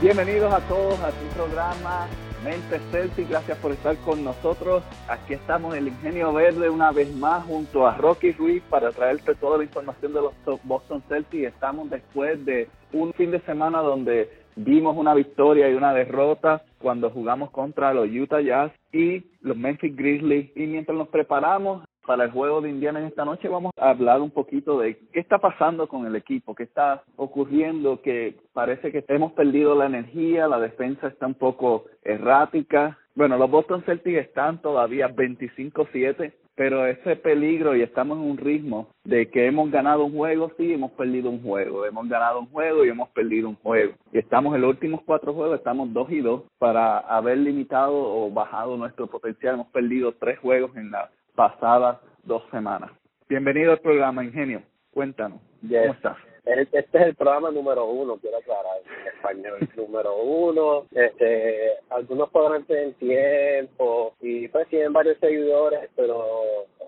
Bienvenidos a todos a tu programa Mente Celtic. Gracias por estar con nosotros. Aquí estamos en el Ingenio Verde una vez más junto a Rocky Ruiz para traerte toda la información de los Boston Celtics. Estamos después de un fin de semana donde vimos una victoria y una derrota cuando jugamos contra los Utah Jazz y los Memphis Grizzlies. Y mientras nos preparamos para el juego de Indiana en esta noche vamos a hablar un poquito de qué está pasando con el equipo, qué está ocurriendo, que parece que hemos perdido la energía, la defensa está un poco errática. Bueno, los Boston Celtics están todavía 25-7, pero ese peligro y estamos en un ritmo de que hemos ganado un juego, sí, hemos perdido un juego, hemos ganado un juego y hemos perdido un juego. Y estamos en los últimos cuatro juegos, estamos dos y dos para haber limitado o bajado nuestro potencial. Hemos perdido tres juegos en la pasadas dos semanas. Bienvenido al programa, Ingenio. Cuéntanos, ¿cómo estás? Este es el programa número uno, quiero aclarar, en español, número uno. Este, algunos podrán tener tiempo y pues tienen varios seguidores, pero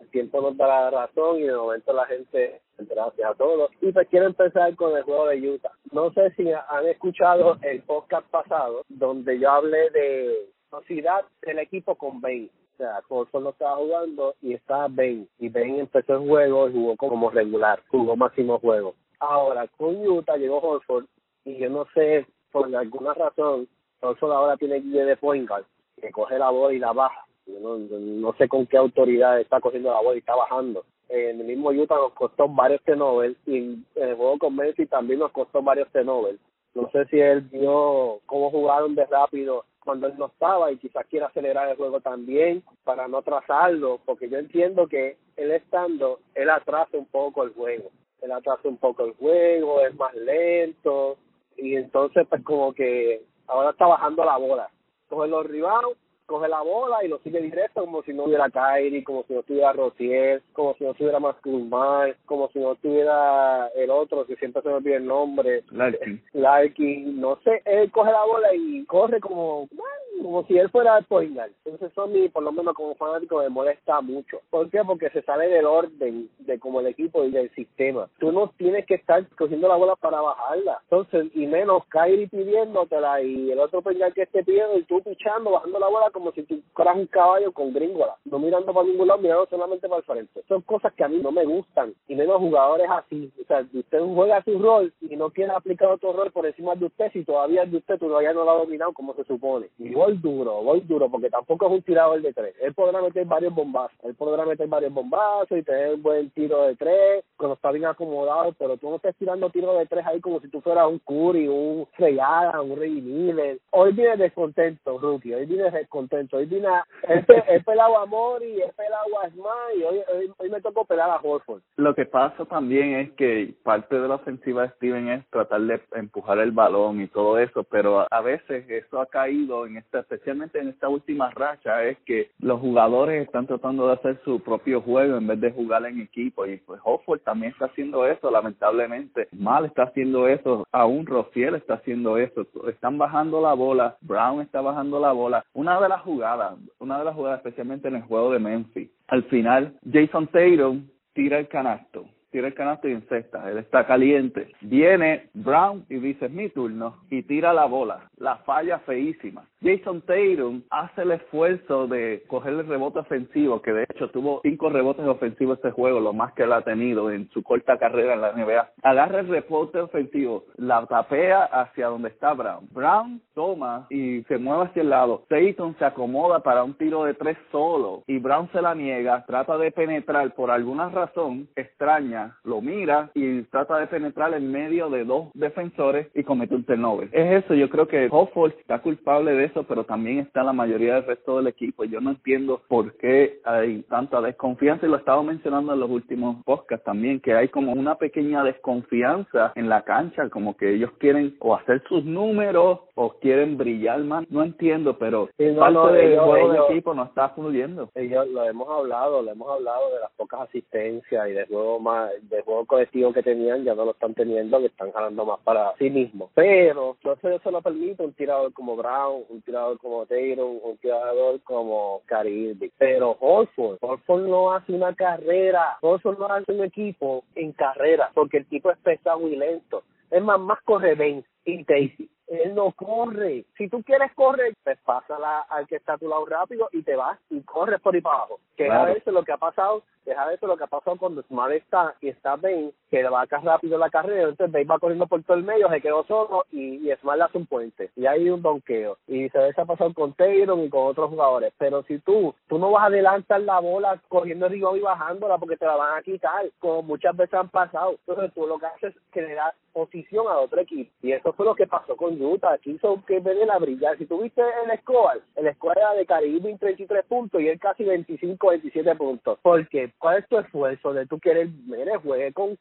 el tiempo nos da la razón y de momento la gente, gracias a todos. Y pues quiero empezar con el juego de Utah. No sé si han escuchado el podcast pasado donde yo hablé de velocidad del equipo con 20 o sea, Horford no estaba jugando y estaba Ben. Y Ben empezó el juego y jugó como regular, jugó máximo juego. Ahora, con Utah llegó Horford y yo no sé, por alguna razón, Horford ahora tiene guía de point guard, que coge la bola y la baja. Yo no, no sé con qué autoridad está cogiendo la bola y está bajando. En el mismo Utah nos costó varios tenovers y en el juego con Messi también nos costó varios tenovers. No sé si él vio cómo jugaron de rápido cuando él no estaba y quizás quiera acelerar el juego también para no atrasarlo, porque yo entiendo que él estando, él atrasa un poco el juego, él atrasa un poco el juego, es más lento y entonces pues como que ahora está bajando la bola, coge los rebounds coge la bola y lo sigue directo como si no hubiera Kyrie, como si no tuviera Rotier, como si no tuviera Masculmar, como si no tuviera el otro, que siempre se me olvida el nombre. Larkin. Larkin, no sé, él coge la bola y corre como, como si él fuera el point Entonces eso a mí, por lo menos como fanático, me molesta mucho. ¿Por qué? Porque se sale del orden de como el equipo y del sistema. Tú no tienes que estar cogiendo la bola para bajarla. Entonces, y menos Kyrie pidiéndotela y el otro point que esté pidiendo y tú pichando, bajando la bola como si tú fueras un caballo con gringola, no mirando para ningún lado, mirando solamente para el frente. Son cosas que a mí no me gustan, y menos jugadores así. O sea, si usted juega su rol y no quiere aplicar otro rol por encima de usted, si todavía de usted todavía no lo ha dominado como se supone. Y duro, voy duro, porque tampoco es un tirador de tres. Él podrá meter varios bombazos, él podrá meter varios bombazos y tener un buen tiro de tres, cuando está bien acomodado, pero tú no estás tirando tiros de tres ahí como si tú fueras un Curry, un Freyada, un Rey Miller. Hoy viene descontento, Rookie, hoy viene descontento hoy vine he, pelado a Mori, he pelado a Smart y hoy, hoy, me tocó pelar a Horford. Lo que pasa también es que parte de la ofensiva de Steven es tratar de empujar el balón y todo eso, pero a veces eso ha caído en especialmente en esta última racha, es que los jugadores están tratando de hacer su propio juego en vez de jugar en equipo y pues Horford también está haciendo eso, lamentablemente. Mal está haciendo eso, aún Rociel está haciendo eso, están bajando la bola, Brown está bajando la bola. Una de las jugada, una de las jugadas especialmente en el juego de Memphis. Al final, Jason Tatum tira el canasto tira el canasto y encesta. Él está caliente. Viene Brown y dice, es mi turno, y tira la bola. La falla feísima. Jason Tatum hace el esfuerzo de coger el rebote ofensivo, que de hecho tuvo cinco rebotes ofensivos este juego, lo más que él ha tenido en su corta carrera en la NBA. Agarra el rebote ofensivo, la tapea hacia donde está Brown. Brown toma y se mueve hacia el lado. Tatum se acomoda para un tiro de tres solo y Brown se la niega, trata de penetrar por alguna razón extraña línea, lo mira y trata de penetrar en medio de dos defensores y comete un turnover. Es eso, yo creo que Hofford está culpable de eso, pero también está la mayoría del resto del equipo. Yo no entiendo por qué hay tanta desconfianza y lo he estado mencionando en los últimos podcasts también, que hay como una pequeña desconfianza en la cancha, como que ellos quieren o hacer sus números o quieren brillar más. No entiendo, pero Sí, no, parte no, del ellos- juego ellos- de equipo no está fluyendo. ellos lo hemos hablado, lo hemos hablado de las pocas asistencias y de juego más, de juego colectivo que tenían, ya no lo están teniendo, que están jalando más para sí mismos. Pero no se, se lo permite un tirador como Brown, un tirador como Taylor, un tirador como Irving. Pero Horford, Horford no hace una carrera, Horford no hace un equipo en carrera, porque el tipo es pesado y lento. Es más, más corre y Daisy. Él no corre. Si tú quieres correr, pues pásala al que está a tu lado rápido y te vas y corres por ahí para abajo. Que es a Claro. veces lo que ha pasado, es a veces lo que ha pasado cuando Smart está y está Ben, que va acá rápido la carrera, entonces Ben va corriendo por todo el medio, se quedó solo y, y Smart hace puente. Y hay un donqueo. Y se ve pasado con Taylor y con otros jugadores. Pero si tú, tú no vas a adelantar la bola cogiendo el y bajándola porque te la van a quitar, como muchas veces han pasado. Entonces tú lo que haces es generar posición a otro equipo. Y eso fue lo que pasó con Utah. Quiso que venga a brillar. Si tuviste el score, el score era de Caribe 33 puntos y él casi 25, 27 puntos. Porque, ¿cuál es tu esfuerzo de tú querer, mire, juegue con?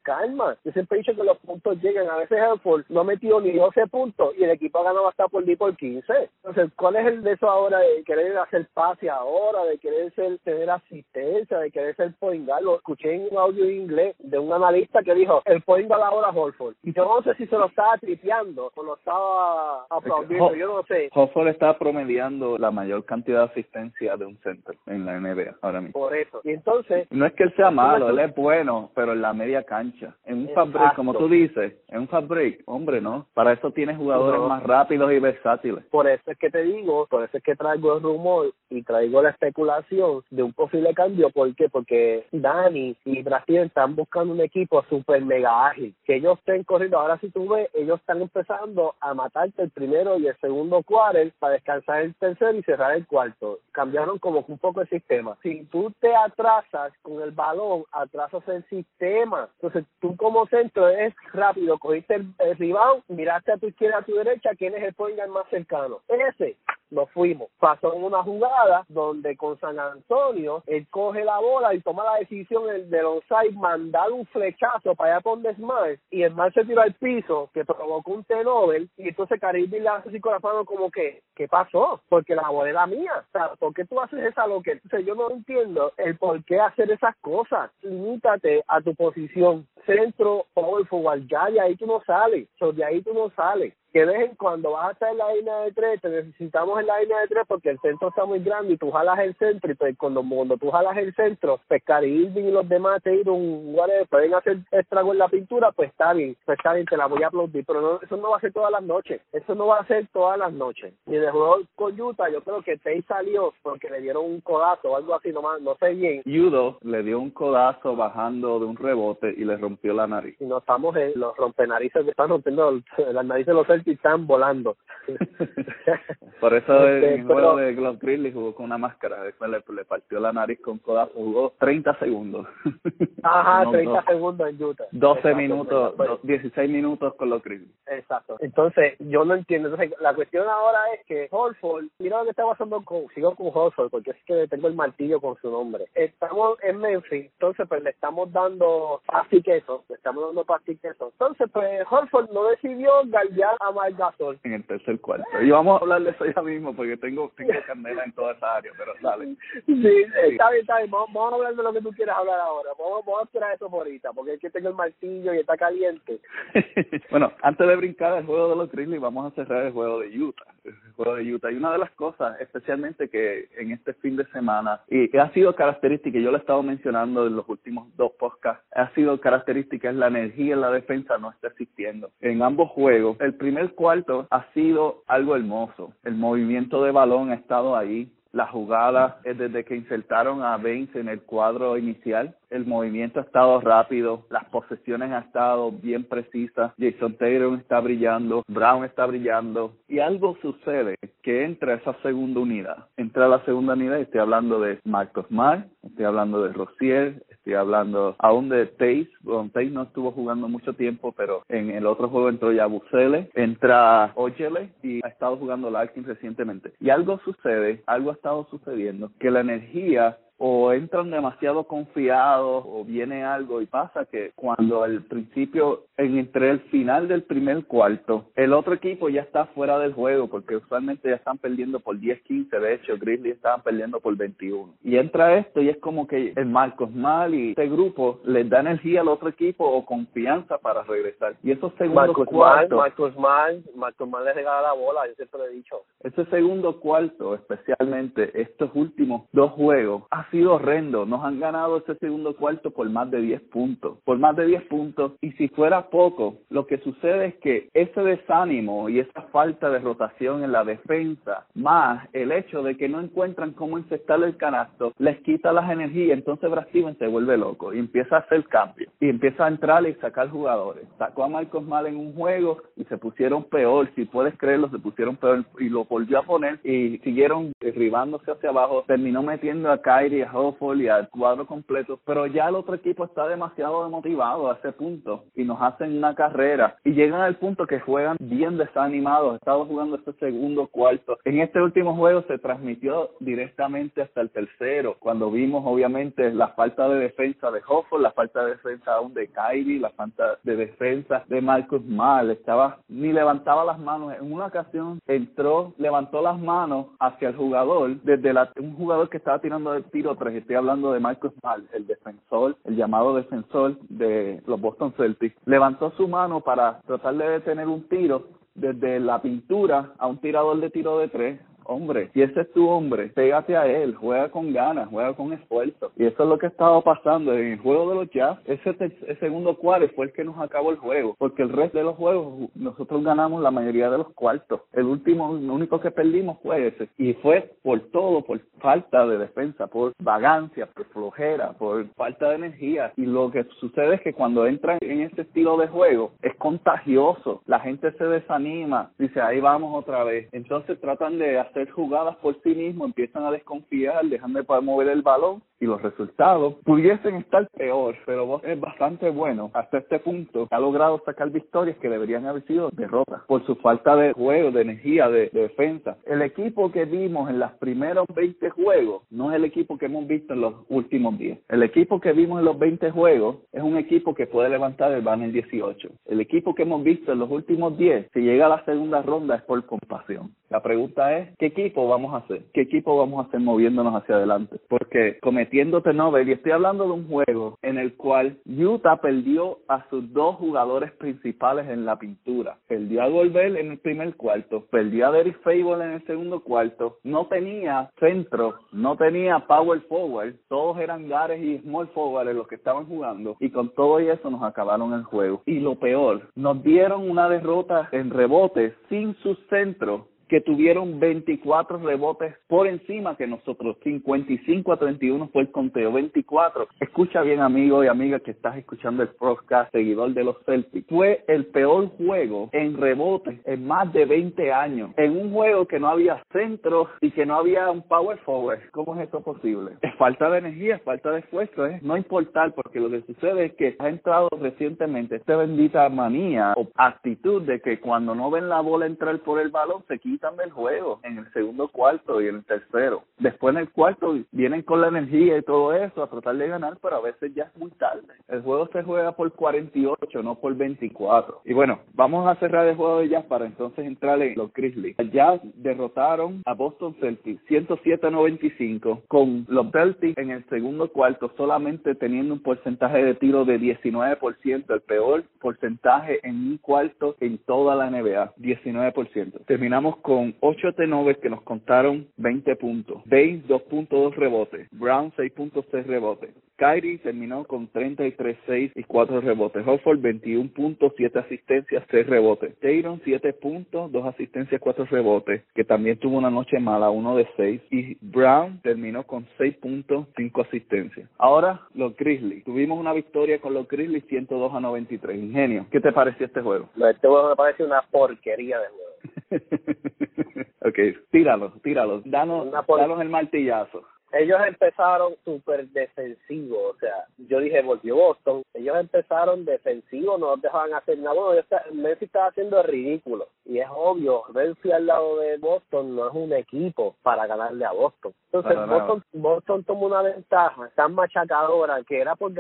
Yo siempre he dicho que los puntos llegan. A veces Helford no ha metido ni 12 puntos y el equipo ha ganado hasta por 10 por 15. Entonces, ¿cuál es el de eso ahora de querer hacer pase ahora, de querer ser, tener asistencia, de querer ser point guard? Lo escuché en un audio en inglés de un analista que dijo, el point guard ahora Holford. Y yo no sé si se lo estaba tripeando o lo estaba aplaudiendo, yo no sé. Hofford está promediando la mayor cantidad de asistencia de un center en la NBA ahora mismo. Por eso. Y entonces, No es que él sea malo, él es bueno, pero en la media cancha. En un Exacto. como tú dices, en un break, hombre, no. Para eso tienes jugadores No. más rápidos y versátiles. Por eso es que te digo, por eso es que traigo el rumor y traigo la especulación de un posible cambio. ¿Por qué? Porque Dani y Brasil están buscando un equipo super mega ágil. Que ellos estén corriendo. Ahora si tú ves, ellos están empezando a matarte el primero y el segundo quarter para descansar el tercero y cerrar el cuarto. Cambiaron como un poco el sistema. Si tú te atrasas con el balón, atrasas el sistema. Entonces tú como centro es rápido, cogiste el, el rebound, miraste a tu izquierda, a tu derecha, quién es el point más cercano. Ese nos fuimos. Pasó en una jugada donde con San Antonio él coge la bola y toma la decisión el del onside mandar un flechazo para allá con Smart y Smart se tiró al piso que provocó un turnover y entonces Caribe le hace así con la mano como que ¿qué pasó? Porque la bola era mía. O sea, ¿por qué tú haces esa lo que? Entonces yo no entiendo el por qué hacer esas cosas. Limítate a tu posición centro, power forward, ya de ahí tú no sales, so, de ahí tú no sales. Que de vez en cuando vas a estar en la línea de tres, te necesitamos en la línea de tres porque el centro está muy grande y tú jalas el centro y pues cuando, cuando tú jalas el centro, pues Cari Irving y los demás te un whatever, pueden hacer estrago en la pintura, pues está bien, pues está bien, te la voy a aplaudir, pero no, eso no va a ser todas las noches, eso no va a ser todas las noches. Y en el juego con Utah, yo creo que Tay salió porque le dieron un codazo o algo así, no, más- no sé bien, Yudo le dio un codazo bajando de un rebote y le rompió la nariz. y no estamos en los rompenarices que están rompiendo las narices de los Celtics están volando Por eso Este, el juego de Glock Grizzly jugó con una máscara, después le, le partió la nariz con codazo, jugó 30 segundos. ajá No, 30 no. segundos en Utah 12 Exacto, minutos, pues, do- 16 minutos con los Grizzlies. Exacto. Entonces, yo no entiendo. Entonces, la cuestión ahora es que Horford, mira lo que está pasando con, sigo con Horford, porque es que tengo el martillo con su nombre. Estamos en Memphis, entonces pues le estamos dando pasta y queso, le estamos dando pasta y queso. Entonces, pues Horford no decidió galdear a Marc Gasol. en el tercer cuarto. Y vamos a hablar de eso ya mismo porque tengo tengo candela en toda esa área, pero dale. Sí, está bien, está bien. Vamos, vamos a hablar de lo que tú quieras hablar ahora. Vamos, vamos a esperar eso por ahorita, porque es que tengo el martillo y está caliente. bueno, antes de brincar al juego de los Grizzlies, vamos a cerrar el juego de Utah. El juego de Utah. Y una de las cosas, especialmente que en este fin de semana, y ha sido característica, y yo lo he estado mencionando en los últimos dos podcasts, ha sido característica, es la energía en la defensa no está existiendo. En ambos juegos, el primer cuarto ha sido algo hermoso. El movimiento de balón ha estado ahí. La jugada, eh, desde que insertaron a Baines en el cuadro inicial, el movimiento ha estado rápido, las posesiones han estado bien precisas, Jason Taylor está brillando, Brown está brillando y algo sucede que entra esa segunda unidad. Entra la segunda unidad estoy hablando de Marcos Mar, estoy hablando de Rosier, estoy hablando aún de Taze, bueno, Taze no estuvo jugando mucho tiempo, pero en el otro juego entró ya Busele, entra Ojele y ha estado jugando Larkin recientemente. Y algo sucede, algo ha estado sucediendo, que la energía o entran demasiado confiados o viene algo y pasa que cuando al principio, entre el final del primer cuarto, el otro equipo ya está fuera del juego porque usualmente ya están perdiendo por 10-15, de hecho Grizzly estaban perdiendo por 21. Y entra esto y es como que el Marcos Mal y este grupo les da energía al otro equipo o confianza para regresar. Y esos segundos Marcos cuartos... Mal, Marcos Mal, Marcos Mal le regala la bola, yo siempre lo he dicho. Ese segundo cuarto, especialmente estos últimos dos juegos, ha sido horrendo. Nos han ganado ese segundo cuarto por más de 10 puntos. Por más de 10 puntos. Y si fuera poco, lo que sucede es que ese desánimo y esa falta de rotación en la defensa, más el hecho de que no encuentran cómo encestar el canasto, les quita las energías. Entonces Brad Stevens se vuelve loco y empieza a hacer cambios. Y empieza a entrar y sacar jugadores. Sacó a Marcos Mal en un juego y se pusieron peor. Si puedes creerlo, se pusieron peor y lo volvió a poner y siguieron derribándose hacia abajo. Terminó metiendo a Kyrie, a Hofford y al cuadro completo, pero ya el otro equipo está demasiado demotivado a ese punto y nos hacen una carrera y llegan al punto que juegan bien desanimados. Estaba jugando este segundo cuarto. En este último juego se transmitió directamente hasta el tercero, cuando vimos obviamente la falta de defensa de Hofford, la falta de defensa aún de Kyrie, la falta de defensa de Marcus Mal. Estaba ni levantaba las manos. En una ocasión entró, levantó las manos hacia el jugador desde la, un jugador que estaba tirando el tiro tres estoy hablando de Marcus Mal, el defensor, el llamado defensor de los Boston Celtics, levantó su mano para tratar de detener un tiro desde la pintura a un tirador de tiro de tres hombre, si ese es tu hombre, pégate a él, juega con ganas, juega con esfuerzo. Y eso es lo que estaba pasando en el juego de los Jazz. Ese, segundo cuarto fue el que nos acabó el juego, porque el resto de los juegos nosotros ganamos la mayoría de los cuartos. El último, lo único que perdimos fue ese. Y fue por todo, por falta de defensa, por vagancia, por flojera, por falta de energía. Y lo que sucede es que cuando entran en ese estilo de juego es contagioso. La gente se desanima, dice ahí vamos otra vez. Entonces tratan de hacer jugadas por sí mismos, empiezan a desconfiar, dejan de poder mover el balón y los resultados pudiesen estar peor, pero vos es bastante bueno hasta este punto. Ha logrado sacar victorias que deberían haber sido derrotas por su falta de juego, de energía, de, defensa. El equipo que vimos en los primeros 20 juegos no es el equipo que hemos visto en los últimos 10. El equipo que vimos en los 20 juegos es un equipo que puede levantar el banner 18. El equipo que hemos visto en los últimos 10, si llega a la segunda ronda es por compasión. La pregunta es, ¿qué equipo vamos a hacer? ¿Qué equipo vamos a hacer moviéndonos hacia adelante? Porque cometiendo turnover, y estoy hablando de un juego en el cual Utah perdió a sus dos jugadores principales en la pintura. Perdió a Goldberg en el primer cuarto, perdió a Derek Fable en el segundo cuarto, no tenía centro, no tenía power forward, todos eran gares y small forward los que estaban jugando, y con todo eso nos acabaron el juego. Y lo peor, nos dieron una derrota en rebotes sin su centro que tuvieron 24 rebotes por encima que nosotros, 55 a 31 fue el conteo, 24. Escucha bien amigo y amiga que estás escuchando el podcast, seguidor de los Celtics. Fue el peor juego en rebotes en más de 20 años, en un juego que no había centro y que no había un power forward. ¿Cómo es esto posible? Es falta de energía, es falta de esfuerzo, ¿eh? no importar porque lo que sucede es que ha entrado recientemente esta bendita manía o actitud de que cuando no ven la bola entrar por el balón se quita del juego en el segundo cuarto y en el tercero. Después en el cuarto vienen con la energía y todo eso a tratar de ganar, pero a veces ya es muy tarde. El juego se juega por 48, no por 24. Y bueno, vamos a cerrar el juego de Jazz para entonces entrar en los Grizzlies. Jazz derrotaron a Boston Celtics 107-95 con los Celtics en el segundo cuarto solamente teniendo un porcentaje de tiro de 19%, el peor porcentaje en un cuarto en toda la NBA, 19%. Terminamos con con 8 tenovers que nos contaron 20 puntos. Baines 2.2 rebotes. Brown 6.6 rebotes. Kyrie terminó con 33-6 y 4 rebotes. Hofford 21 puntos, 7 asistencias, 6 rebotes. Tatum 7 puntos, 2 asistencias, 4 rebotes, que también tuvo una noche mala, 1 de 6. Y Brown terminó con 6 puntos, 5 asistencias. Ahora los Grizzlies. Tuvimos una victoria con los Grizzlies 102 a 93. Ingenio, ¿qué te pareció este juego? Este juego me parece una porquería de juego. ok, tíralo, tíralo. Danos, danos el martillazo. Ellos empezaron súper defensivos, o sea, yo dije, volvió Boston, ellos empezaron defensivos, no dejaban hacer nada, bueno, Messi estaba haciendo ridículo, y es obvio, Messi al lado de Boston no es un equipo para ganarle a Boston. Entonces Boston, Boston tomó una ventaja tan machacadora que era por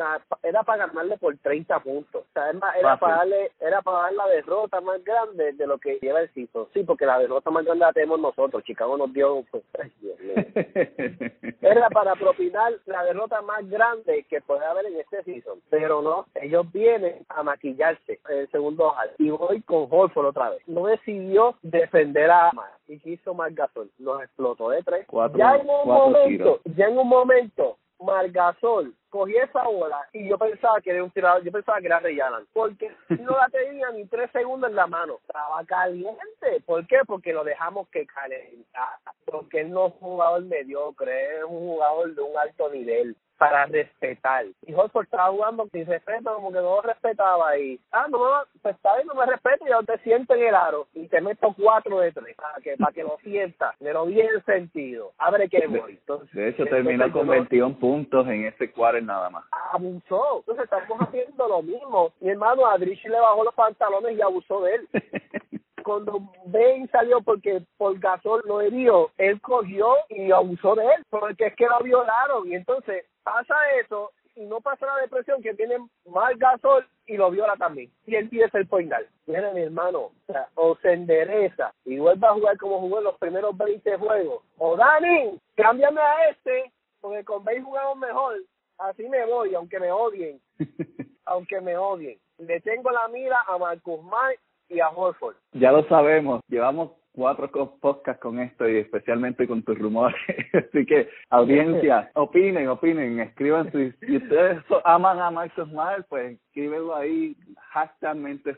era para ganarle por 30 puntos, o sea, era para darle, era para dar la derrota más grande de lo que lleva el sitio, sí, porque la derrota más grande la tenemos nosotros, Chicago nos dio, pues, era para propinar la derrota más grande que puede haber en este season. Pero no, ellos vienen a maquillarse en el segundo ojal. Y voy con Holford otra vez. No decidió defender a Amar y quiso más gasol. Los explotó de tres. ya en un momento, ya en un momento, Margasol cogí esa bola y yo pensaba que era un tirador, yo pensaba que era Ray porque no la tenía ni tres segundos en la mano, estaba caliente, ¿por qué? Porque lo dejamos que calentara, porque él no es un jugador mediocre, es un jugador de un alto nivel, para respetar. Y Horford estaba jugando sin respeto, como que no lo respetaba y, ah, no, pues está bien, no me respeto y yo te siento en el aro y te meto cuatro de tres para que, para que lo sienta, me lo bien sentido. Abre que voy. Entonces, de hecho, terminó con 21 puntos en ese cuadro nada más. Abusó. Entonces, estamos haciendo lo mismo. Mi hermano Adrich le bajó los pantalones y abusó de él. cuando Ben salió porque por Gasol lo herió, él cogió y abusó de él, porque es que lo violaron. Y entonces pasa eso y no pasa la depresión que tiene mal Gasol y lo viola también. Y él empieza el final. Mira, mi hermano, o, sea, o se endereza y vuelve a jugar como jugó en los primeros 20 juegos. O Dani, cámbiame a este, porque con Ben jugamos mejor. Así me voy, aunque me odien. aunque me odien. Le tengo la mira a Marcus Mike y a Horford. Ya lo sabemos, llevamos cuatro podcasts con esto y especialmente con tus rumores. Así que, audiencia, opinen, opinen, escriban si, si ustedes aman a Max Smile, pues escríbelo ahí, hashtag mente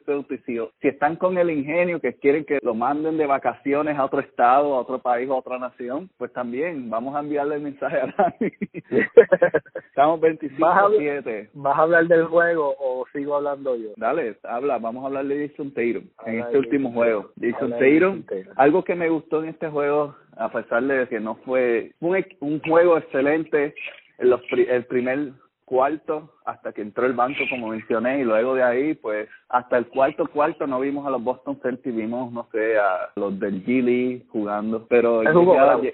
Si están con el ingenio que quieren que lo manden de vacaciones a otro estado, a otro país, a otra nación, pues también vamos a enviarle el mensaje a Dani. Estamos 25-7. ¿Vas a hablar del juego o sigo hablando yo? Dale, habla, vamos a hablar de Jason Tatum en este último juego. Jason Tatum algo que me gustó en este juego, a pesar de que no fue un, un juego excelente, en los, el primer cuarto hasta que entró el banco como mencioné y luego de ahí pues hasta el cuarto cuarto no vimos a los Boston Celtics vimos no sé a los del Gilly jugando pero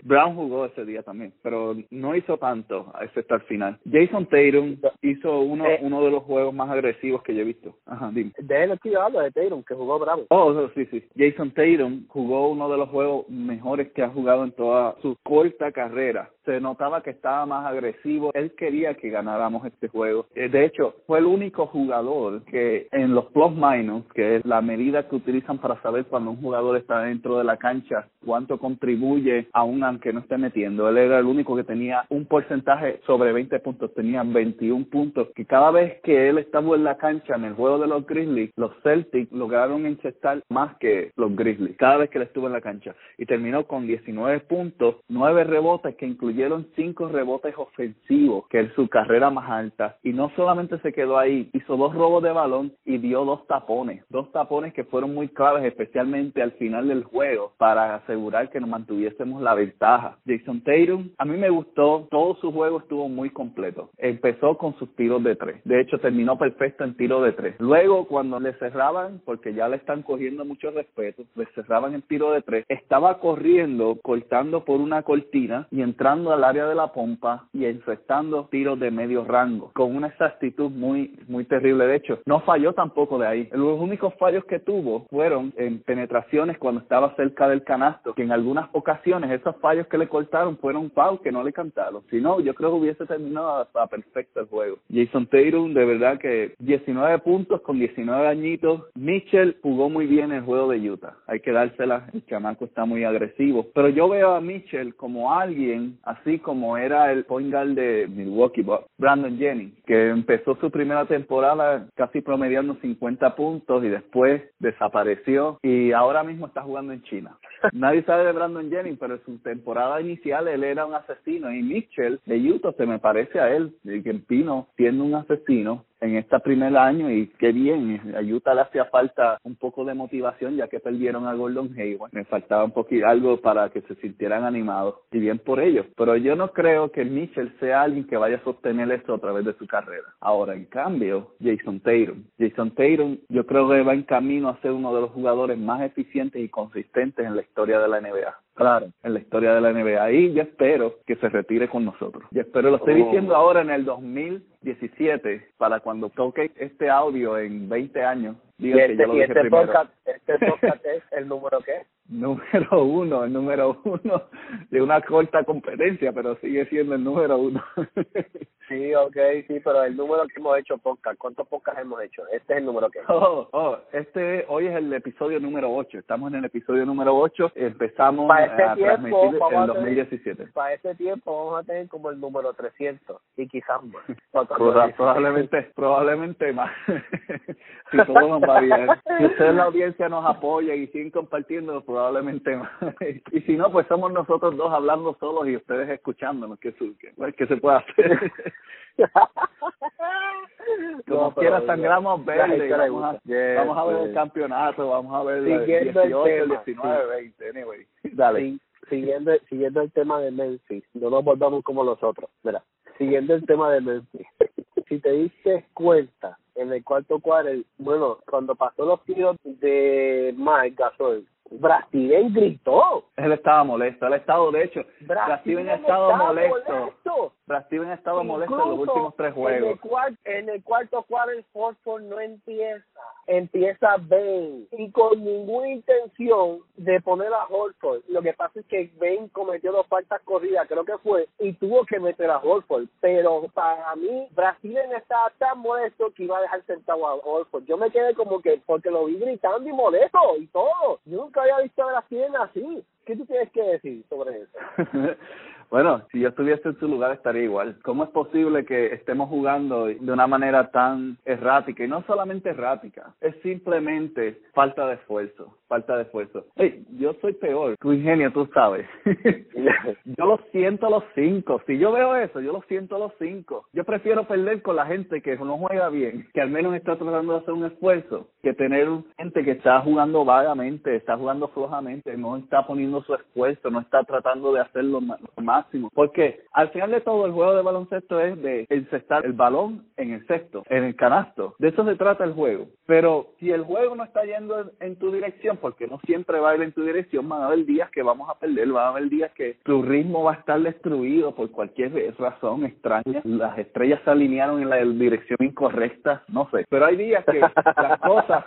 Brown. jugó ese día también pero no hizo tanto excepto al final. Jason Tatum hizo uno eh. uno de los juegos más agresivos que yo he visto. Ajá dime. De él estoy hablando de Tatum que jugó bravo. Oh sí sí. Jason Tatum jugó uno de los juegos mejores que ha jugado en toda su corta carrera. Se notaba que estaba más agresivo. Él quería que ganáramos este juego de hecho, fue el único jugador que en los plus minus, que es la medida que utilizan para saber cuando un jugador está dentro de la cancha, cuánto contribuye aún aunque no esté metiendo. Él era el único que tenía un porcentaje sobre 20 puntos, tenía 21 puntos, que cada vez que él estaba en la cancha en el juego de los Grizzlies, los Celtics lograron encestar más que los Grizzlies, cada vez que él estuvo en la cancha. Y terminó con 19 puntos, 9 rebotes que incluyeron 5 rebotes ofensivos, que es su carrera más alta. Y no solamente se quedó ahí, hizo dos robos de balón y dio dos tapones, dos tapones que fueron muy claves, especialmente al final del juego, para asegurar que nos mantuviésemos la ventaja. Jason Tatum, a mí me gustó, todo su juego estuvo muy completo. Empezó con sus tiros de tres. De hecho, terminó perfecto en tiro de tres. Luego, cuando le cerraban, porque ya le están cogiendo mucho respeto, le cerraban el tiro de tres, estaba corriendo, cortando por una cortina y entrando al área de la pompa y encestando tiros de medio rango, con una esa actitud muy, muy terrible. De hecho, no falló tampoco de ahí. Los únicos fallos que tuvo fueron en penetraciones cuando estaba cerca del canasto, que en algunas ocasiones esos fallos que le cortaron fueron foul que no le cantaron. Si no, yo creo que hubiese terminado hasta perfecto el juego. Jason Tatum, de verdad que 19 puntos con 19 añitos. Mitchell jugó muy bien el juego de Utah. Hay que dársela. El chamaco está muy agresivo. Pero yo veo a Mitchell como alguien, así como era el point guard de Milwaukee, Brandon Jennings, que empezó su primera temporada casi promediando 50 puntos y después desapareció y ahora mismo está jugando en China. Nadie sabe de Brandon Jennings, pero en su temporada inicial él era un asesino y Mitchell de Utah se me parece a él, que Pino siendo un asesino en este primer año y qué bien, a Utah le hacía falta un poco de motivación ya que perdieron a Gordon Hayward, me faltaba un poquito algo para que se sintieran animados y bien por ellos, pero yo no creo que Mitchell sea alguien que vaya a sostener esto a través de su carrera. Ahora, en cambio, Jason Tatum, Jason Tatum yo creo que va en camino a ser uno de los jugadores más eficientes y consistentes en la historia de la NBA. Claro, en la historia de la NBA. Y yo espero que se retire con nosotros. Yo espero, lo estoy oh. diciendo ahora en el 2017, para cuando toque este audio en 20 años, digan este, que yo lo dije este primero. Podcast, este podcast es el número qué? número uno, el número uno de una corta competencia, pero sigue siendo el número uno. sí, ok, sí, pero el número que hemos hecho podcast, ¿cuántos podcasts hemos hecho? Este es el número que. Oh, oh, este hoy es el episodio número ocho, estamos en el episodio número ocho, empezamos este a tiempo, transmitir en a tener- 2017. Para ese tiempo vamos a tener como el número 300 y quizás más. Proba- probablemente probablemente más si todo va bien. Si ustedes la audiencia nos apoya y siguen compartiendo probablemente más. Y si no pues somos nosotros dos hablando solos y ustedes escuchándonos su- que, pues, que se puede hacer. Como No, quiera sangramos verde vamos a, gusta. Yes, vamos a ver el campeonato vamos a ver Siguiendo el 18 el tema, 19 20 anyway. Dale. Sí, siguiendo, siguiendo el tema de Memphis, no nos volvamos como nosotros. Mira, siguiendo el tema de Memphis, si te diste cuenta en el cuarto cuadro, bueno, cuando pasó los tiros de Mike Gasol, Brasilén gritó. él estaba molesto él ha estado de hecho Brasilén ha estado molesto molesto. Ha estado molesto en los Incluso últimos tres En juegos el, cuar- en el cuarto cuadro el Horford no empieza, empieza Bane y con ninguna intención de poner a Horford. Lo que pasa es que Bane cometió dos faltas corridas, creo que fue, y tuvo que meter a Horford. Pero para mí, Brasil estaba tan molesto que iba a dejar sentado a Horford. Yo me quedé como que, porque lo vi gritando y molesto y todo. Yo nunca había visto a Brasil así. ¿Qué tú tienes que decir sobre eso? bueno, si yo estuviese en su lugar estaría igual. ¿Cómo es posible que estemos jugando de una manera tan errática? Y no solamente errática, es simplemente falta de esfuerzo, falta de esfuerzo. Hey, yo soy peor, tu ingenio, tú sabes. yo lo siento a los cinco. Si yo veo eso, yo lo siento a los cinco. Yo prefiero perder con la gente que no juega bien, que al menos está tratando de hacer un esfuerzo, que tener gente que está jugando vagamente, está jugando flojamente, no está poniendo su esfuerzo, no está tratando de hacer lo, ma- lo máximo. Porque al final de todo, el juego de baloncesto es de encestar el balón en el cesto, en el canasto. De eso se trata el juego. Pero si el juego no está yendo en, en tu dirección, porque no siempre va a ir en tu dirección, van a haber días que vamos a perder, van a haber días que tu ritmo va a estar destruido por cualquier razón extraña. Las estrellas se alinearon en la dirección incorrecta, no sé. Pero hay días que las cosas,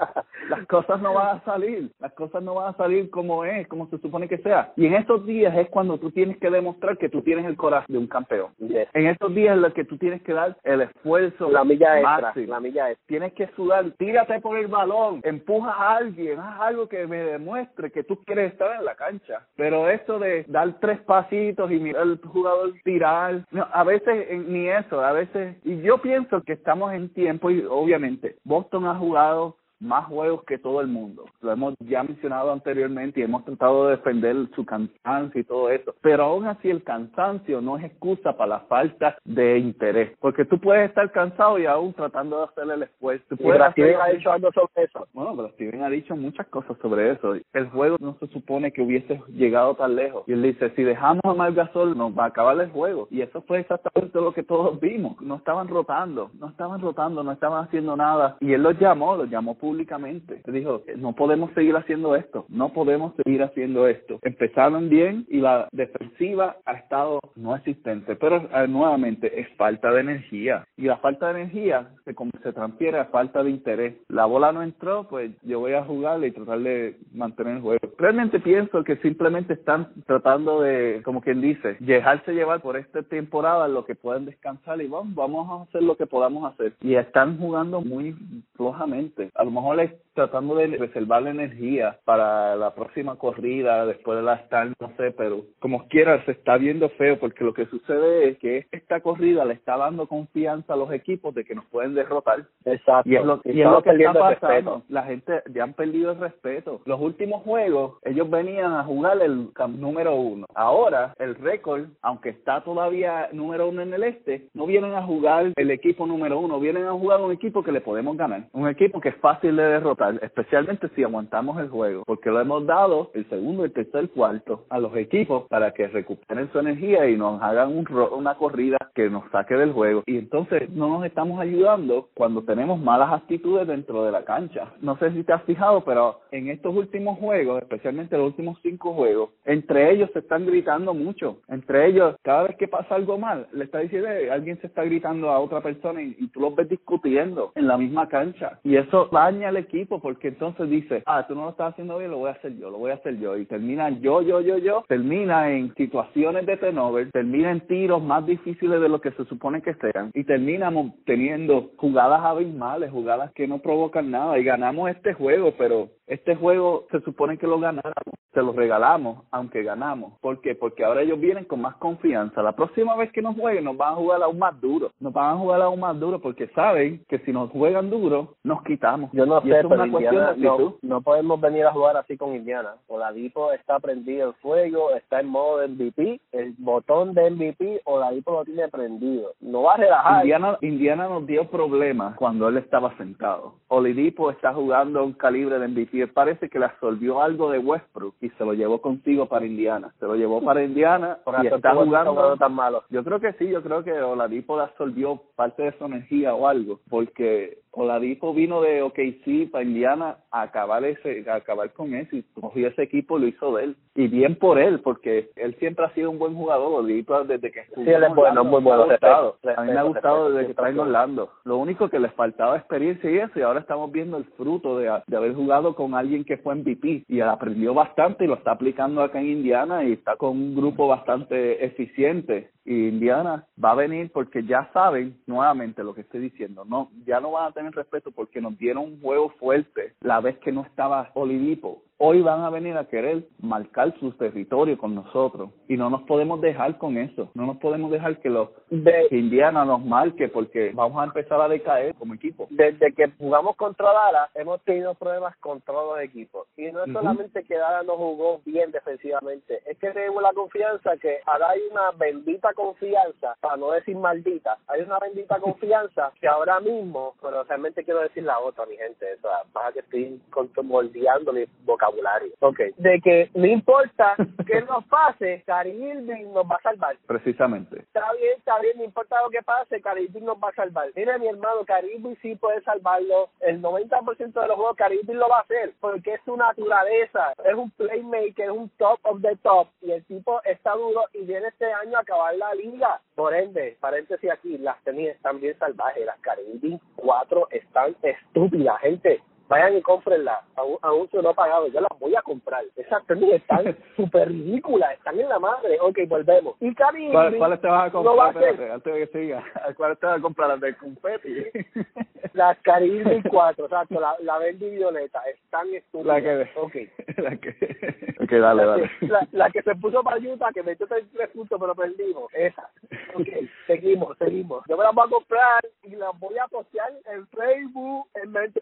las cosas no van a salir, las cosas no van a salir como es, como se supone que sea. Y en esos días es cuando tú tienes que demostrar que tú tienes el corazón de un campeón. Yes. En estos días es lo que tú tienes que dar el esfuerzo La milla extra, máximo. la milla extra. Tienes que sudar, tírate por el balón, empuja a alguien, haz algo que me demuestre que tú quieres estar en la cancha. Pero eso de dar tres pasitos y mirar al jugador tirar, no, a veces ni eso, a veces, y yo pienso que estamos en tiempo y obviamente Boston ha jugado más juegos que todo el mundo. Lo hemos ya mencionado anteriormente y hemos tratado de defender su cansancio y todo eso. Pero aún así el cansancio no es excusa para la falta de interés. Porque tú puedes estar cansado y aún tratando de hacer el esfuerzo. Tú puedes hacer- ha dicho algo sobre eso. bueno, pero Steven ha dicho muchas cosas sobre eso. El juego no se supone que hubiese llegado tan lejos. Y él dice, si dejamos a Marc Gasol, nos va a acabar el juego. Y eso fue exactamente lo que todos vimos. No estaban rotando, no estaban rotando, no estaban haciendo nada. Y él los llamó, los llamó públicamente. Dijo, no podemos seguir haciendo esto, no podemos seguir haciendo esto. Empezaron bien y la defensiva ha estado no existente, pero eh, nuevamente es falta de energía. Y la falta de energía se, se transfiere a falta de interés. La bola no entró, pues yo voy a jugar y tratar de mantener el juego. Realmente pienso que simplemente están tratando de, como quien dice, dejarse llevar por esta temporada lo que pueden descansar y vamos, vamos a hacer lo que podamos hacer. Y están jugando muy flojamente. A lo mejor les tratando de reservar la energía para la próxima corrida después de la start, no sé, pero como quiera se está viendo feo porque lo que sucede es que esta corrida le está dando confianza a los equipos de que nos pueden derrotar. Exacto. Y es lo, y es lo que está pasando. La gente ya han perdido el respeto. Los últimos juegos, ellos venían a jugar el número uno. Ahora, el récord, aunque está todavía número uno en el este, no vienen a jugar el equipo número uno, vienen a jugar un equipo que le podemos ganar. Un equipo que es fácil de derrotar especialmente si aguantamos el juego, porque lo hemos dado el segundo, el tercer, cuarto a los equipos para que recuperen su energía y nos hagan un, una corrida que nos saque del juego. Y entonces no nos estamos ayudando cuando tenemos malas actitudes dentro de la cancha. No sé si te has fijado, pero en estos últimos juegos, especialmente los últimos cinco juegos, entre ellos se están gritando mucho. Entre ellos, cada vez que pasa algo mal, le está diciendo, alguien se está gritando a otra persona y, y tú los ves discutiendo en la misma cancha. Y eso daña al equipo porque entonces dice, ah, tú no lo estás haciendo bien, lo voy a hacer yo, lo voy a hacer yo. Y termina yo, yo, yo, yo, termina en situaciones de turnover, termina en tiros más difíciles de lo que se supone que sean y terminamos teniendo jugadas abismales, jugadas que no provocan nada y ganamos este juego, pero este juego se supone que lo ganamos, se lo regalamos, aunque ganamos. ¿Por qué? Porque ahora ellos vienen con más confianza. La próxima vez que nos jueguen nos van a jugar aún más duro. Nos van a jugar aún más duro porque saben que si nos juegan duro, nos quitamos. Yo no sé, pero Indiana, no, no, podemos venir a jugar así con Indiana. Oladipo está prendido el fuego, está en modo de MVP, el botón de MVP Oladipo lo tiene prendido. No va a relajar. Indiana, Indiana nos dio problemas cuando él estaba sentado. Oladipo está jugando un calibre de MVP. Parece que le absorbió algo de Westbrook y se lo llevó consigo para Indiana. Se lo llevó para Indiana y está jugando tan malo. Yo creo que sí, yo creo que Oladipo le absorbió parte de su energía o algo, porque Oladipo vino de OKC para Indiana a acabar ese, a acabar con eso y cogió ese equipo y lo hizo de él. Y bien por él, porque él siempre ha sido un buen jugador, Oladipo desde que estuvo sí, él es bueno, muy bueno. a mí me ha gustado desde que está en Orlando. Lo único que le faltaba experiencia y eso, y ahora estamos viendo el fruto de, de haber jugado con alguien que fue MVP y aprendió bastante y lo está aplicando acá en Indiana y está con un grupo bastante eficiente y Indiana va a venir porque ya saben nuevamente lo que estoy diciendo, no, ya no van a tener respeto porque nos dieron un juego fuerte la vez que no estaba Olivipo hoy van a venir a querer marcar su territorio con nosotros. Y no nos podemos dejar con eso, no nos podemos dejar que los de Indiana nos marque porque vamos a empezar a decaer como equipo. Desde que jugamos contra Dara hemos tenido problemas con todos los equipos. Y no es solamente que Dara no jugó bien defensivamente, es que tenemos la confianza que ahora hay una bendita confianza, para no decir maldita, hay una bendita confianza que ahora mismo, pero realmente quiero decir la otra, mi gente, o sea, pasa que estoy moldeando mi boca vocabulario. Ok. De que no importa qué nos pase, Cari Irving nos va a salvar. Precisamente. Está bien, está bien, no importa lo que pase, Cari Irving nos va a salvar. Mira, mi hermano, Cari Irving sí puede salvarlo. El 90% de los juegos Cari Irving lo va a hacer porque es su naturaleza. Es un playmaker, es un top of the top. Y el tipo está duro y viene este año a acabar la liga. Por ende, paréntesis aquí, las tenis están bien salvajes. Las Cari Irving 4 están estúpidas, gente vayan y cómprenla a un, a un no pagado, yo las voy a comprar. Esas tenis están súper ridículas, están en la madre. Ok, volvemos. Y Cari ¿Cuál, ¿Cuáles te vas a comprar? No Espérate, antes de que siga. ¿Cuáles te vas a comprar? Las de confetti. Las Caribe 4, exacto, la, la verde violeta, están estúpidas. La que... Ok. La que... Ok, dale, la dale. Que, la, la, que se puso para Utah, que metió tres puntos, pero perdimos. Esa. Ok, seguimos, seguimos. Yo me las voy a comprar y las voy a postear en Facebook, en Mentre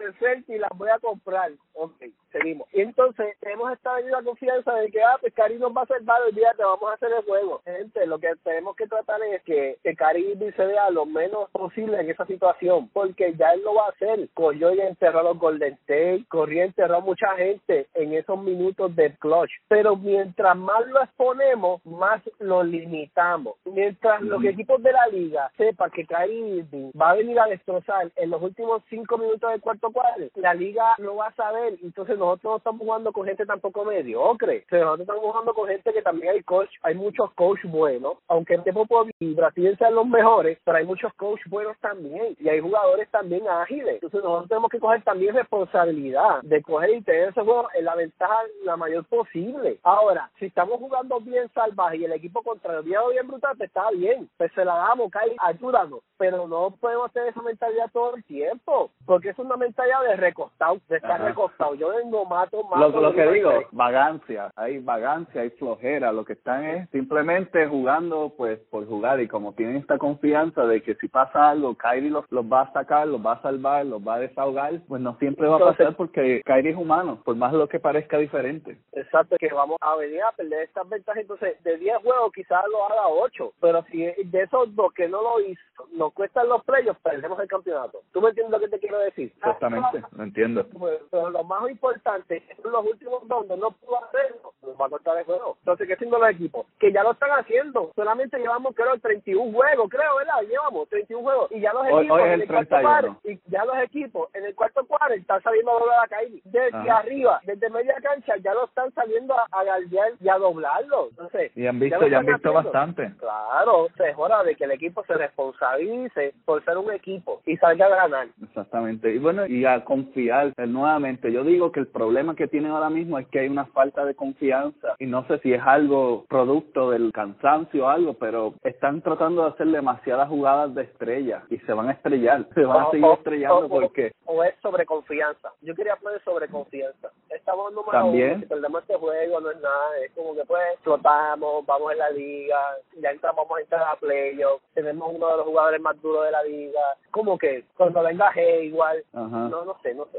y las voy a comprar. Ok, seguimos. Y entonces hemos estado en la confianza de que, ah, pues Cari nos va a salvar, olvídate, vamos a hacer el juego. Gente, lo que tenemos que tratar es que, que Cari se vea lo menos posible en esa situación, porque ya él lo va a hacer. Corrió y enterró a los Golden State, corrió y enterró a mucha gente en esos minutos de clutch. Pero mientras más lo exponemos, más lo limitamos. Mientras los equipos de la liga sepan que Kyrie va a venir a destrozar en los últimos cinco minutos del cuarto cuadro, la liga liga lo va a saber. Entonces nosotros no estamos jugando con gente tampoco mediocre. O nosotros estamos jugando con gente que también hay coach, hay muchos coach buenos, aunque en tiempo y Brasil sean los mejores, pero hay muchos coach buenos también y hay jugadores también ágiles. Entonces nosotros tenemos que coger también responsabilidad de coger y tener ese juego en la ventaja la mayor posible. Ahora, si estamos jugando bien salvaje y el equipo contrario bien brutal, pues está bien, pues se la damos, cae, ayúdanos, pero no podemos tener esa mentalidad todo el tiempo, porque es una mentalidad de recostado, de estar recostado. Yo vengo, mato, mato. Lo, lo que digo, vagancia, hay vagancia, hay flojera, lo que están es simplemente jugando pues por jugar y como tienen esta confianza de que si pasa algo, Kyrie los, los va a sacar, los va a salvar, los va a desahogar, pues no siempre va a pasar porque Kyrie es humano, por más lo que parezca diferente. Exacto, que vamos a venir a perder estas ventajas, entonces de 10 juegos quizás lo haga 8, pero si de esos dos que no lo hizo, nos cuestan los playoffs, perdemos el campeonato. ¿Tú me entiendes lo que te quiero decir? Exactamente, lo entiendo. Pues, pero lo más importante es los últimos dos donde no pudo hacerlo, va a cortar el juego. Entonces, ¿qué haciendo los equipos? Que ya lo están haciendo, solamente llevamos creo 31 juegos, creo, ¿verdad? Llevamos 31 juegos y ya los equipos en el cuarto cuadro, y ya los equipos en el cuarto cuadro están saliendo a doblar a. Desde arriba, desde media cancha, ya lo están saliendo a, a galdear y a doblarlo. Entonces, y han visto, ya han visto bastante. Claro, es hora de que el equipo se responsabilice por ser un equipo y salga a ganar. Exactamente. Y bueno, y a confiar eh, nuevamente. Yo digo que el problema que tienen ahora mismo es que hay una falta de confianza y no sé si es algo producto del cansancio o algo, pero están tratando de hacer demasiadas jugadas de estrella y se van a estrellar, se van a seguir estrellando porque... O es sobreconfianza. Yo quería poner sobreconfianza. Estamos número También. uno, si perdemos este juego no es nada, es como que pues flotamos, vamos en la liga, ya entramos, vamos a entrar a playoffs, tenemos uno de los jugadores más duros de la liga, como que cuando venga G igual, Ajá. no, no sé, no sé.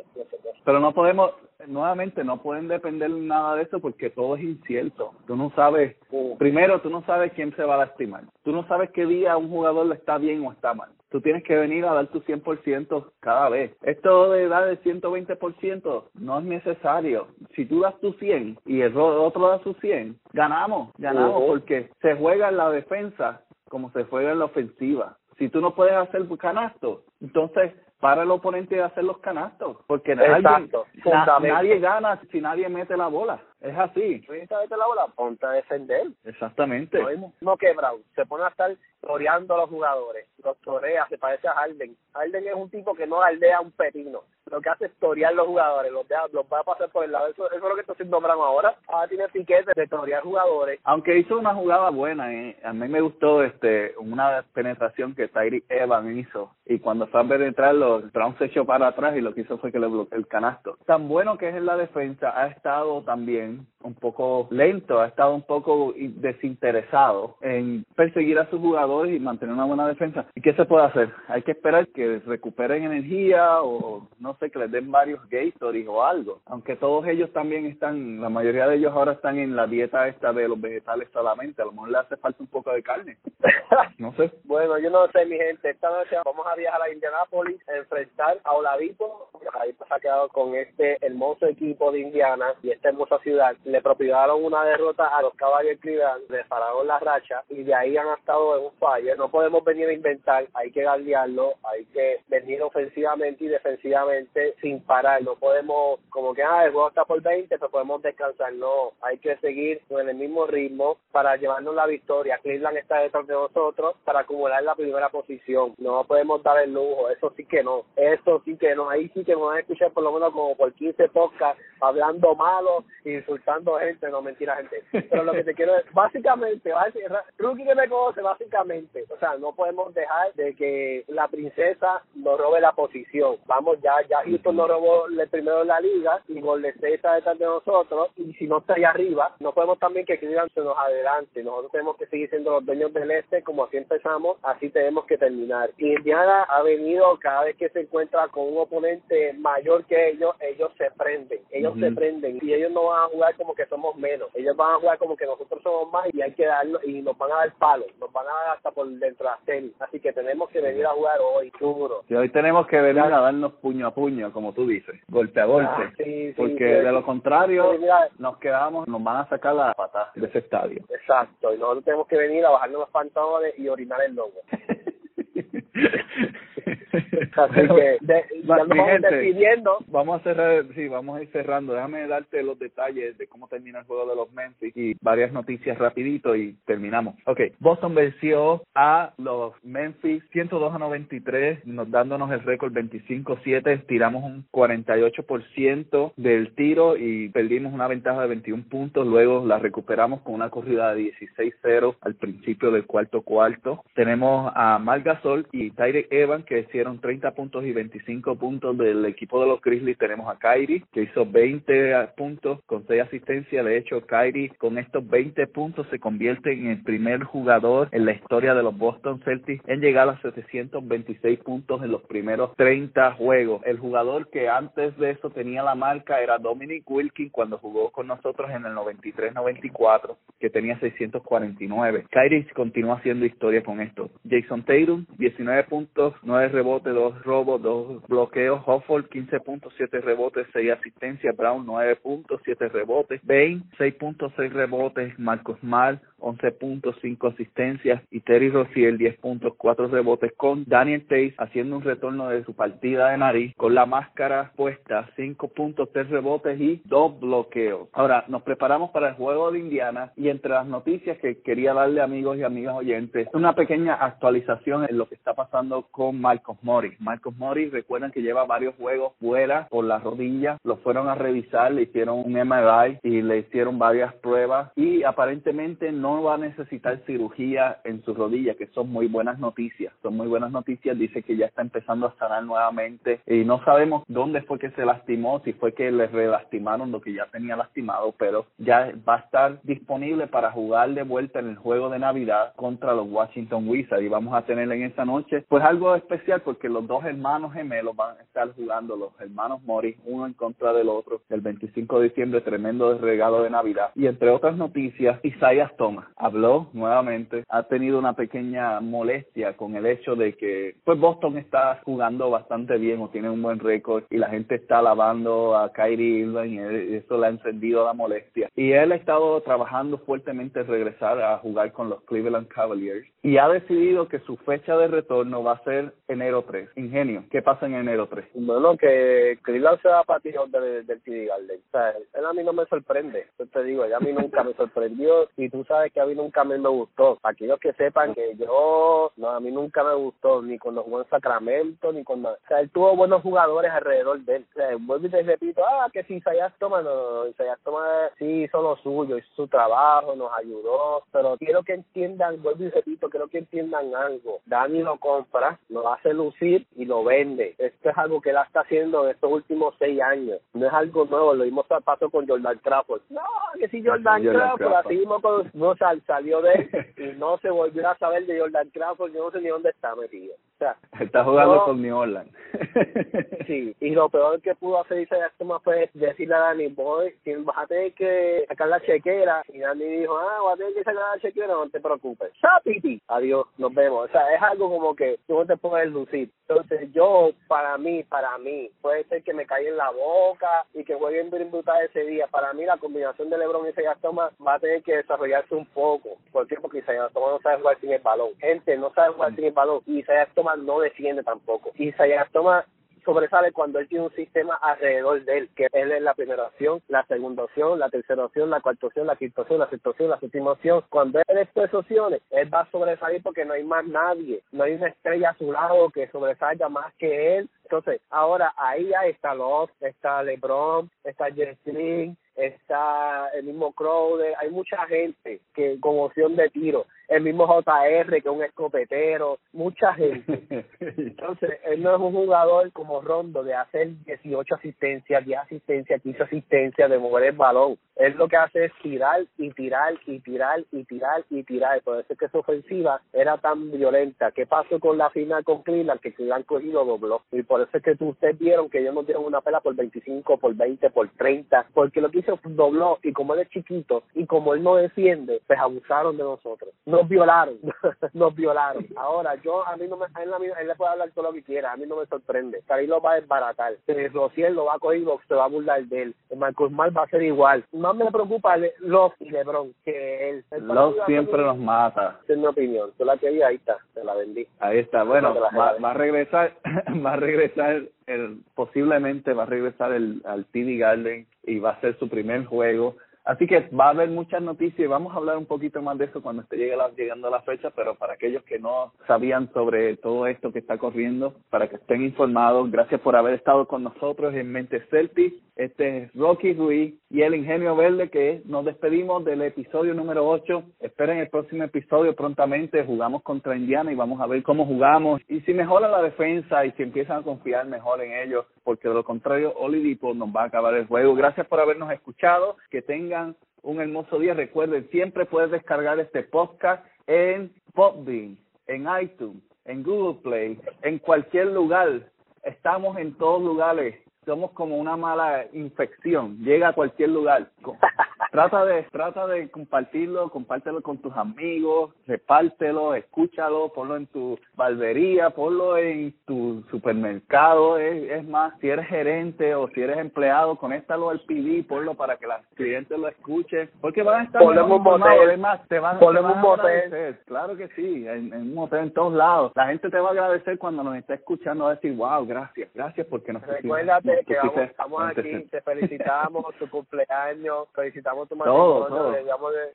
Pero no podemos, nuevamente, no pueden depender nada de eso porque todo es incierto. Tú no sabes, primero, tú no sabes quién se va a lastimar. Tú no sabes qué día un jugador le está bien o está mal. Tú tienes que venir a dar tu 100% cada vez. Esto de dar el 120% no es necesario. Si tú das tu 100 y el ro- otro da su 100, ganamos, ganamos porque se juega en la defensa como se juega en la ofensiva. Si tú no puedes hacer canastos, entonces para el oponente de hacer los canastos, porque nadie, Exacto, na- fundamento. nadie gana si nadie mete la bola. Es así. ¿Tú necesitas vete la bola? Ponte a defender. Exactamente. No que Brown se pone a estar toreando a los jugadores, los torea, se parece a Harden. Harden es un tipo que no aldea un pepino. Lo que hace es torear los jugadores, los, deja, los va a pasar por el lado. Eso, eso es lo que está haciendo Brown ahora. Ahora tiene piquete de torear jugadores. Aunque hizo una jugada buena, eh, a mí me gustó este una penetración que Tyreek Evans hizo y cuando fue a penetrarlo, Brown se echó para atrás y lo que hizo fue que le bloqueó el canasto. Tan bueno que es en la defensa, ha estado también un poco lento, ha estado un poco desinteresado en perseguir a sus jugadores y mantener una buena defensa. ¿Y qué se puede hacer? Hay que esperar que recuperen energía o no sé, que les den varios Gatorade o algo. Aunque todos ellos también están, la mayoría de ellos ahora están en la dieta esta de los vegetales solamente, a lo mejor le hace falta un poco de carne. No sé. bueno, yo no sé, mi gente. Esta noche vamos a viajar a Indianápolis a enfrentar a Oladipo. Oladipo se ha quedado con este hermoso equipo de Indiana y esta hermosa ciudad. Le propinaron una derrota a los de Cleveland, le pararon la racha y de ahí han estado en un fire. No podemos venir a inventar, hay que galdearlo, hay que venir ofensivamente y defensivamente sin parar. No podemos, como que, ah, el juego está por 20, pero podemos descansar. No, hay que seguir con el mismo ritmo para llevarnos la victoria. Cleveland está detrás de nosotros para acumular la primera posición. No podemos dar el lujo, eso sí que no. Eso sí que no. Ahí sí que me van a escuchar por lo menos como por 15 podcasts hablando malo, insultando gente. No, mentira, gente. Pero lo que te quiero decir, básicamente, va a decir, Rookie que me conoce, básicamente, o sea, no podemos dejar de que la princesa nos robe la posición. Vamos, ya, ya Houston nos robó el primero en la liga y Golden State está detrás de nosotros y si no está ahí arriba, no podemos también que Cleveland se nos adelante. Nosotros tenemos que seguir siendo los dueños del este como así empezamos, así tenemos que terminar. Y Indiana ha venido cada vez que se encuentra con un oponente mayor que ellos, ellos se prenden, ellos se prenden y ellos no van a jugar como que somos menos, ellos van a jugar como que nosotros somos más y hay que darlo y nos van a dar palos, nos van a dar hasta por dentro de la tenis. Así que tenemos que venir a jugar hoy, duro. Y hoy tenemos que venir a darnos puño a puño, como tú dices, golpe a golpe. Ah, sí, sí, porque sí. de lo contrario, mira. nos quedamos, nos van a sacar la patada de ese estadio. Exacto, y nosotros tenemos que venir a bajarnos los pantalones y orinar el logo. Así que de, ya nos vamos despidiendo. Vamos a cerrar, sí, vamos a ir cerrando. Déjame darte los detalles de cómo termina el juego de los Memphis y varias noticias rapidito y terminamos. Ok, Boston venció a los Memphis 102 a 93, nos dándonos el récord 25-7, tiramos un 48% del tiro y perdimos una ventaja de 21 puntos, luego la recuperamos con una corrida de 16-0 al principio del cuarto cuarto. Tenemos a Marc Gasol y Tyrek Evans que hicieron 30 puntos y 25 puntos del equipo de los Grizzlies. Tenemos a Kyrie que hizo 20 puntos con 6 asistencias. De hecho, Kyrie con estos 20 puntos se convierte en el primer jugador en la historia de los Boston Celtics en llegar a 726 puntos en los primeros 30 juegos. El jugador que antes de eso tenía la marca era Dominic Wilkins cuando jugó con nosotros en el 93-94, que tenía 649. Kyrie continúa haciendo historia con esto. Jason Tatum, 19 puntos, 9 rebotes, 2 robos, 2 bloqueos. Hofford, 15 puntos, 7 rebotes, 6 asistencias. Brown, 9 puntos, 7 rebotes. Bain, 6 puntos, 6 rebotes. Marcos Mal, 11 puntos, 5 asistencias. Y Terry Rozier, 10 puntos, 4 rebotes. Con Daniel Tays haciendo un retorno de su partida de nariz, con la máscara puesta, 5 puntos, 3 rebotes y 2 bloqueos. Ahora, nos preparamos para el juego de Indiana y entre las noticias que quería darle amigos y amigas oyentes, una pequeña actualización en lo que está pasando con Marcos Morris. Marcos Morris, recuerdan que lleva varios juegos fuera por la rodilla, lo fueron a revisar, le hicieron un MRI y le hicieron varias pruebas y aparentemente no va a necesitar cirugía en su rodilla, que son muy buenas noticias. Son muy buenas noticias, dice que ya está empezando a sanar nuevamente y no sabemos dónde fue que se lastimó, si fue que le relastimaron lo que ya tenía lastimado, pero ya va a estar disponible para jugar de vuelta en el juego de Navidad contra los Washington Wizards y vamos a tener en esta noche pues algo especial porque los dos hermanos gemelos van a estar jugando, los hermanos Morris, uno en contra del otro, el 25 de diciembre, tremendo regalo de Navidad. Y entre otras noticias, Isaiah Thomas habló nuevamente, ha tenido una pequeña molestia con el hecho de que pues Boston está jugando bastante bien o tiene un buen récord y la gente está alabando a Kyrie Irving y eso le ha encendido la molestia. Y él ha estado trabajando fuertemente en regresar a jugar con los Cleveland Cavaliers y ha decidido que su fecha de retorno va a ser enero 3. Ingenio, ¿qué pasa en enero 3? Bueno, que Cleveland se va a del, del TD Garden. O sea, él a mí no me sorprende. Yo te digo, ya a mí nunca me sorprendió y tú sabes que a mí nunca me, me gustó. Aquellos que sepan que yo, no, a mí nunca me gustó ni cuando jugó en Sacramento, ni cuando... O sea, él tuvo buenos jugadores alrededor de él. O sea, vuelvo y te repito, ah, que si Isaiah Thomas, no, no, no, Thomas sí hizo lo suyo, hizo su trabajo, nos ayudó, pero quiero que entiendan, vuelvo y repito, quiero que entiendan algo. Dani lo compra, lo hace lucir y lo vende. Esto es algo que él está haciendo en estos últimos seis años. No es algo nuevo, lo mismo pasó con Jordan Crawford. No, que si Jordan, Crawford, así mismo con, no sal, salió de él y no se volvió a saber de Jordan Crawford, yo no sé ni dónde está metido. O sea, está jugando con New Orleans. sí, y lo peor que pudo hacer Isaiah Thomas fue decirle a Danny Boy, vas a tener que sacar la chequera. Y Danny dijo, ah, voy a tener que sacar la chequera, no te preocupes. ¡Sapiti! Adiós, nos vemos. O sea, es algo como que tú no te puedes lucir. Entonces yo, para mí, para mí, puede ser que me caiga en la boca y que jueguen bien brutal ese día. Para mí la combinación de LeBron y Isaiah Thomas va a tener que desarrollarse un poco. ¿Por qué? Porque Isaiah Thomas no sabe jugar sin el balón. Gente, no sabe jugar sin el balón. Y Isaiah Thomas no defiende tampoco. Isaiah Thomas sobresale cuando él tiene un sistema alrededor de él, que él es la primera opción, la segunda opción, la tercera opción, la cuarta opción, la quinta opción, la sexta opción, la séptima opción. Cuando él es tres opciones, él va a sobresalir porque no hay más nadie, no hay una estrella a su lado que sobresalga más que él. Entonces, ahora ahí ya está Love, está LeBron, está Jerry está el mismo Crowder, hay mucha gente que con opción de tiro el mismo JR, que es un escopetero, mucha gente. Entonces, él no es un jugador como Rondo de hacer 18 asistencias, 10 asistencias, 15 asistencias, de mover el balón. Él lo que hace es tirar y tirar y tirar y tirar y tirar. Por eso es que su ofensiva era tan violenta. ¿Qué pasó con la final con Cleveland? Que Cleveland cogido dobló. Y por eso es que ustedes vieron que ellos no dieron una pela por 25, por 20, por 30. Porque lo que se dobló y como él es chiquito y como él no defiende, pues abusaron de nosotros. Nos violaron, nos violaron. Ahora, yo, a mí no me, a él, él, le puede hablar todo lo que quiera, a mí no me sorprende. Cari lo va a desbaratar. Eh, Rociel lo va a coger y se va a burlar de él. Marcos Mal va a ser igual. Más me preocupa Love y LeBron que él. Love siempre nos mata. Es mi opinión. Tú la querías, ahí está, te la vendí. Ahí está, bueno, va, va, a regresar, va a regresar, el, posiblemente va a regresar el, al TD Garden y va a ser su primer juego Así que va a haber muchas noticias y vamos a hablar un poquito más de eso cuando esté llegando la fecha, pero para aquellos que no sabían sobre todo esto que está corriendo, para que estén informados, gracias por haber estado con nosotros en Mente Celtic. Este es Rocky Ruiz y el Ingenio Verde que nos despedimos del episodio número 8. Esperen el próximo episodio prontamente, jugamos contra Indiana y vamos a ver cómo jugamos y si mejora la defensa y si empiezan a confiar mejor en ellos, porque de lo contrario Olidipo nos va a acabar el juego. Gracias por habernos escuchado, que tengan un hermoso día. Recuerden, siempre puedes descargar este podcast en Podbean, en iTunes, en Google Play, en cualquier lugar. Estamos en todos lugares. Somos como una mala infección. Llega a cualquier lugar. trata de trata de compartirlo, compártelo con tus amigos, repártelo, escúchalo, ponlo en tu barbería, ponlo en tu supermercado, es, es más, si eres gerente o si eres empleado, conéctalo al PD, ponlo para que los clientes lo escuchen, porque van a estar ponemos un motel, además te van, ponemos un motel, claro que sí, en, en, un motel en todos lados, la gente te va a agradecer cuando nos está escuchando, a decir, wow, gracias, gracias porque nos Recuérdate que vamos, estamos aquí, te felicitamos tu cumpleaños, felicitamos todo, todo.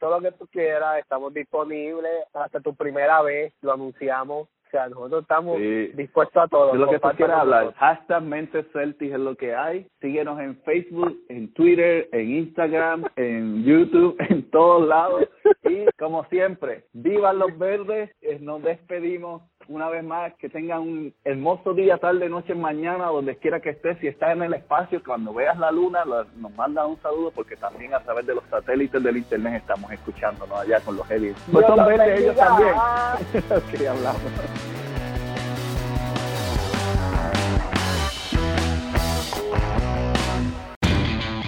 todo lo que tú quieras, estamos disponibles hasta tu primera vez, lo anunciamos. Sea, nosotros estamos dispuestos a todo. De lo que tú quieras hablar. Hashtag Mente Celtic es lo que hay. Síguenos en Facebook, en Twitter, en Instagram, en YouTube, en todos lados. Y como siempre, vivan los verdes. Nos despedimos una vez más, que tengan un hermoso día, tarde, noche, mañana, donde quiera que estés. Si estás en el espacio, cuando veas la luna, nos manda un saludo, porque también a través de los satélites del internet estamos escuchándonos allá con los aliens. Pues son verdes ellos también. ok, hablamos.